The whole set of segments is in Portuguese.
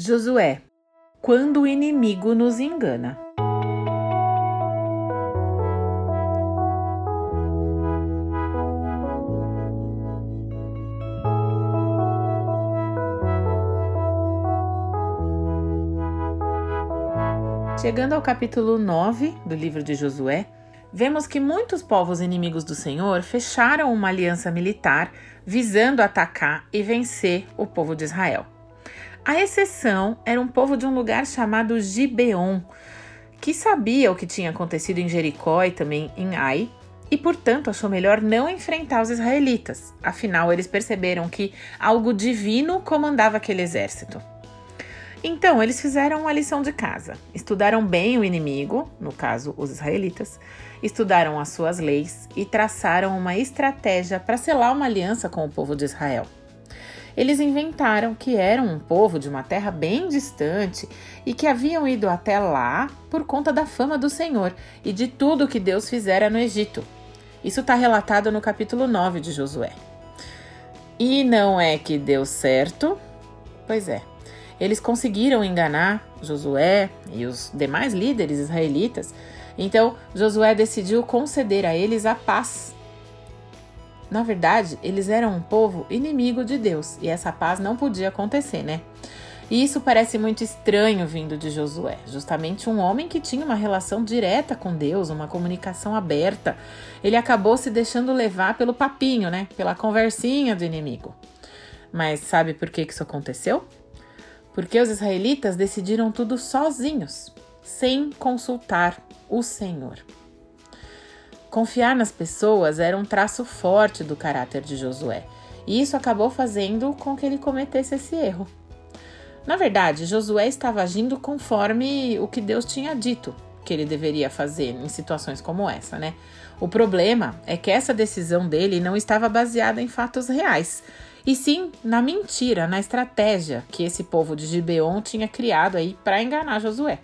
Josué, quando o inimigo nos engana. Chegando ao capítulo 9 do livro de Josué, vemos que muitos povos inimigos do Senhor fecharam uma aliança militar visando atacar e vencer o povo de Israel. A exceção era um povo de um lugar chamado Gibeon, que sabia o que tinha acontecido em Jericó e também em Ai, e portanto achou melhor não enfrentar os israelitas. Afinal, eles perceberam que algo divino comandava aquele exército. Então, eles fizeram a lição de casa, estudaram bem o inimigo, no caso os israelitas, estudaram as suas leis e traçaram uma estratégia para selar uma aliança com o povo de Israel. Eles inventaram que eram um povo de uma terra bem distante e que haviam ido até lá por conta da fama do Senhor e de tudo que Deus fizera no Egito. Isso está relatado no capítulo 9 de Josué. E não é que deu certo? Pois é. Eles conseguiram enganar Josué e os demais líderes israelitas, então Josué decidiu conceder a eles a paz. Na verdade, eles eram um povo inimigo de Deus e essa paz não podia acontecer, né? E isso parece muito estranho vindo de Josué, justamente um homem que tinha uma relação direta com Deus, uma comunicação aberta. Ele acabou se deixando levar pelo papinho, né? Pela conversinha do inimigo. Mas sabe por que isso aconteceu? porque os israelitas decidiram tudo sozinhos, sem consultar o Senhor. Confiar nas pessoas era um traço forte do caráter de Josué, e isso acabou fazendo com que ele cometesse esse erro. Na verdade, Josué estava agindo conforme o que Deus tinha dito que ele deveria fazer em situações como essa, né? O problema é que essa decisão dele não estava baseada em fatos reais, e sim na mentira, na estratégia que esse povo de Gibeon tinha criado aí para enganar Josué.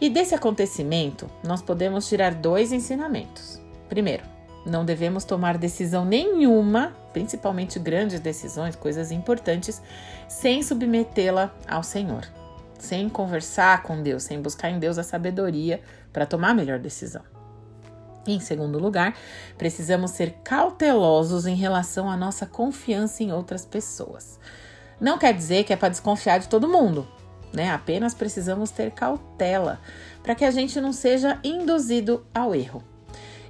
E desse acontecimento, nós podemos tirar dois ensinamentos. Primeiro, não devemos tomar decisão nenhuma, principalmente grandes decisões, coisas importantes, sem submetê-la ao Senhor, sem conversar com Deus, sem buscar em Deus a sabedoria para tomar a melhor decisão. Em segundo lugar, precisamos ser cautelosos em relação à nossa confiança em outras pessoas. Não quer dizer que é para desconfiar de todo mundo, né? Apenas precisamos ter cautela para que a gente não seja induzido ao erro.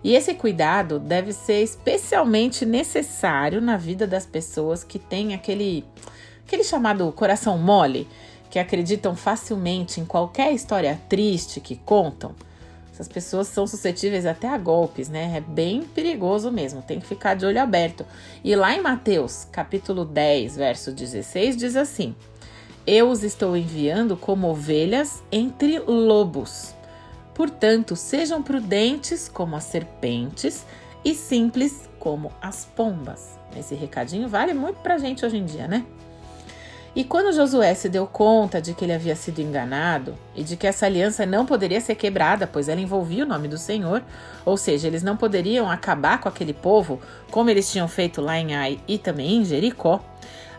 E esse cuidado deve ser especialmente necessário na vida das pessoas que têm aquele, aquele chamado coração mole, que acreditam facilmente em qualquer história triste que contam essas pessoas são suscetíveis até a golpes, né? É bem perigoso mesmo, tem que ficar de olho aberto. E lá em Mateus, capítulo 10, verso 16, diz assim: Eu os estou enviando como ovelhas entre lobos. Portanto, sejam prudentes como as serpentes e simples como as pombas. Esse recadinho vale muito pra gente hoje em dia, né? E quando Josué se deu conta de que ele havia sido enganado e de que essa aliança não poderia ser quebrada, pois ela envolvia o nome do Senhor, ou seja, eles não poderiam acabar com aquele povo como eles tinham feito lá em Ai e também em Jericó,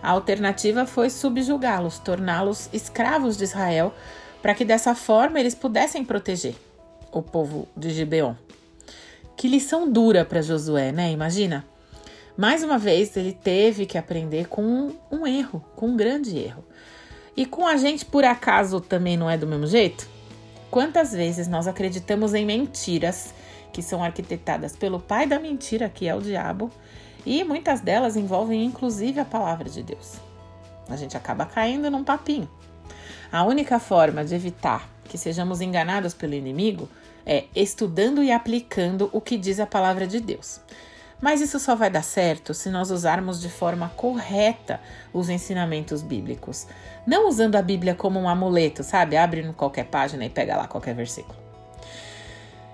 a alternativa foi subjugá-los, torná-los escravos de Israel, para que dessa forma eles pudessem proteger o povo de Gibeon. Que lição dura para Josué, né? Imagina. Mais uma vez, ele teve que aprender com um, um erro, com um grande erro. E com a gente, por acaso, também não é do mesmo jeito? Quantas vezes nós acreditamos em mentiras que são arquitetadas pelo pai da mentira, que é o diabo, e muitas delas envolvem inclusive a palavra de Deus. A gente acaba caindo num papinho. A única forma de evitar que sejamos enganados pelo inimigo é estudando e aplicando o que diz a palavra de Deus. Mas isso só vai dar certo se nós usarmos de forma correta os ensinamentos bíblicos. Não usando a Bíblia como um amuleto, sabe? Abre em qualquer página e pega lá qualquer versículo.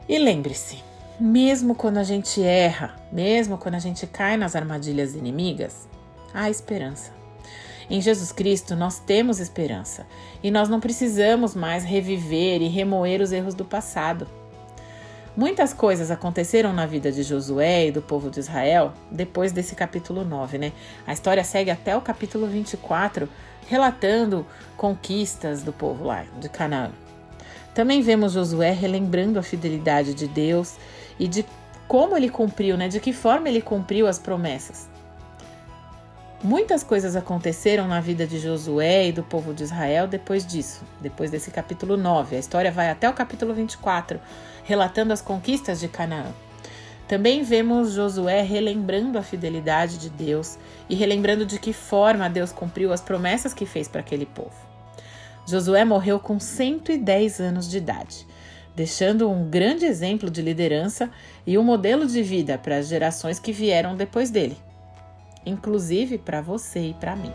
E lembre-se, mesmo quando a gente erra, mesmo quando a gente cai nas armadilhas inimigas, há esperança. Em Jesus Cristo nós temos esperança e nós não precisamos mais reviver e remoer os erros do passado. Muitas coisas aconteceram na vida de Josué e do povo de Israel depois desse capítulo 9, né? A história segue até o capítulo 24, relatando conquistas do povo lá de Canaã. Também vemos Josué relembrando a fidelidade de Deus e de como ele cumpriu, né? De que forma ele cumpriu as promessas. Muitas coisas aconteceram na vida de Josué e do povo de Israel depois disso, depois desse capítulo 9. A história vai até o capítulo 24, relatando as conquistas de Canaã. Também vemos Josué relembrando a fidelidade de Deus e relembrando de que forma Deus cumpriu as promessas que fez para aquele povo. Josué morreu com 110 anos de idade, deixando um grande exemplo de liderança e um modelo de vida para as gerações que vieram depois dele inclusive para você e para mim.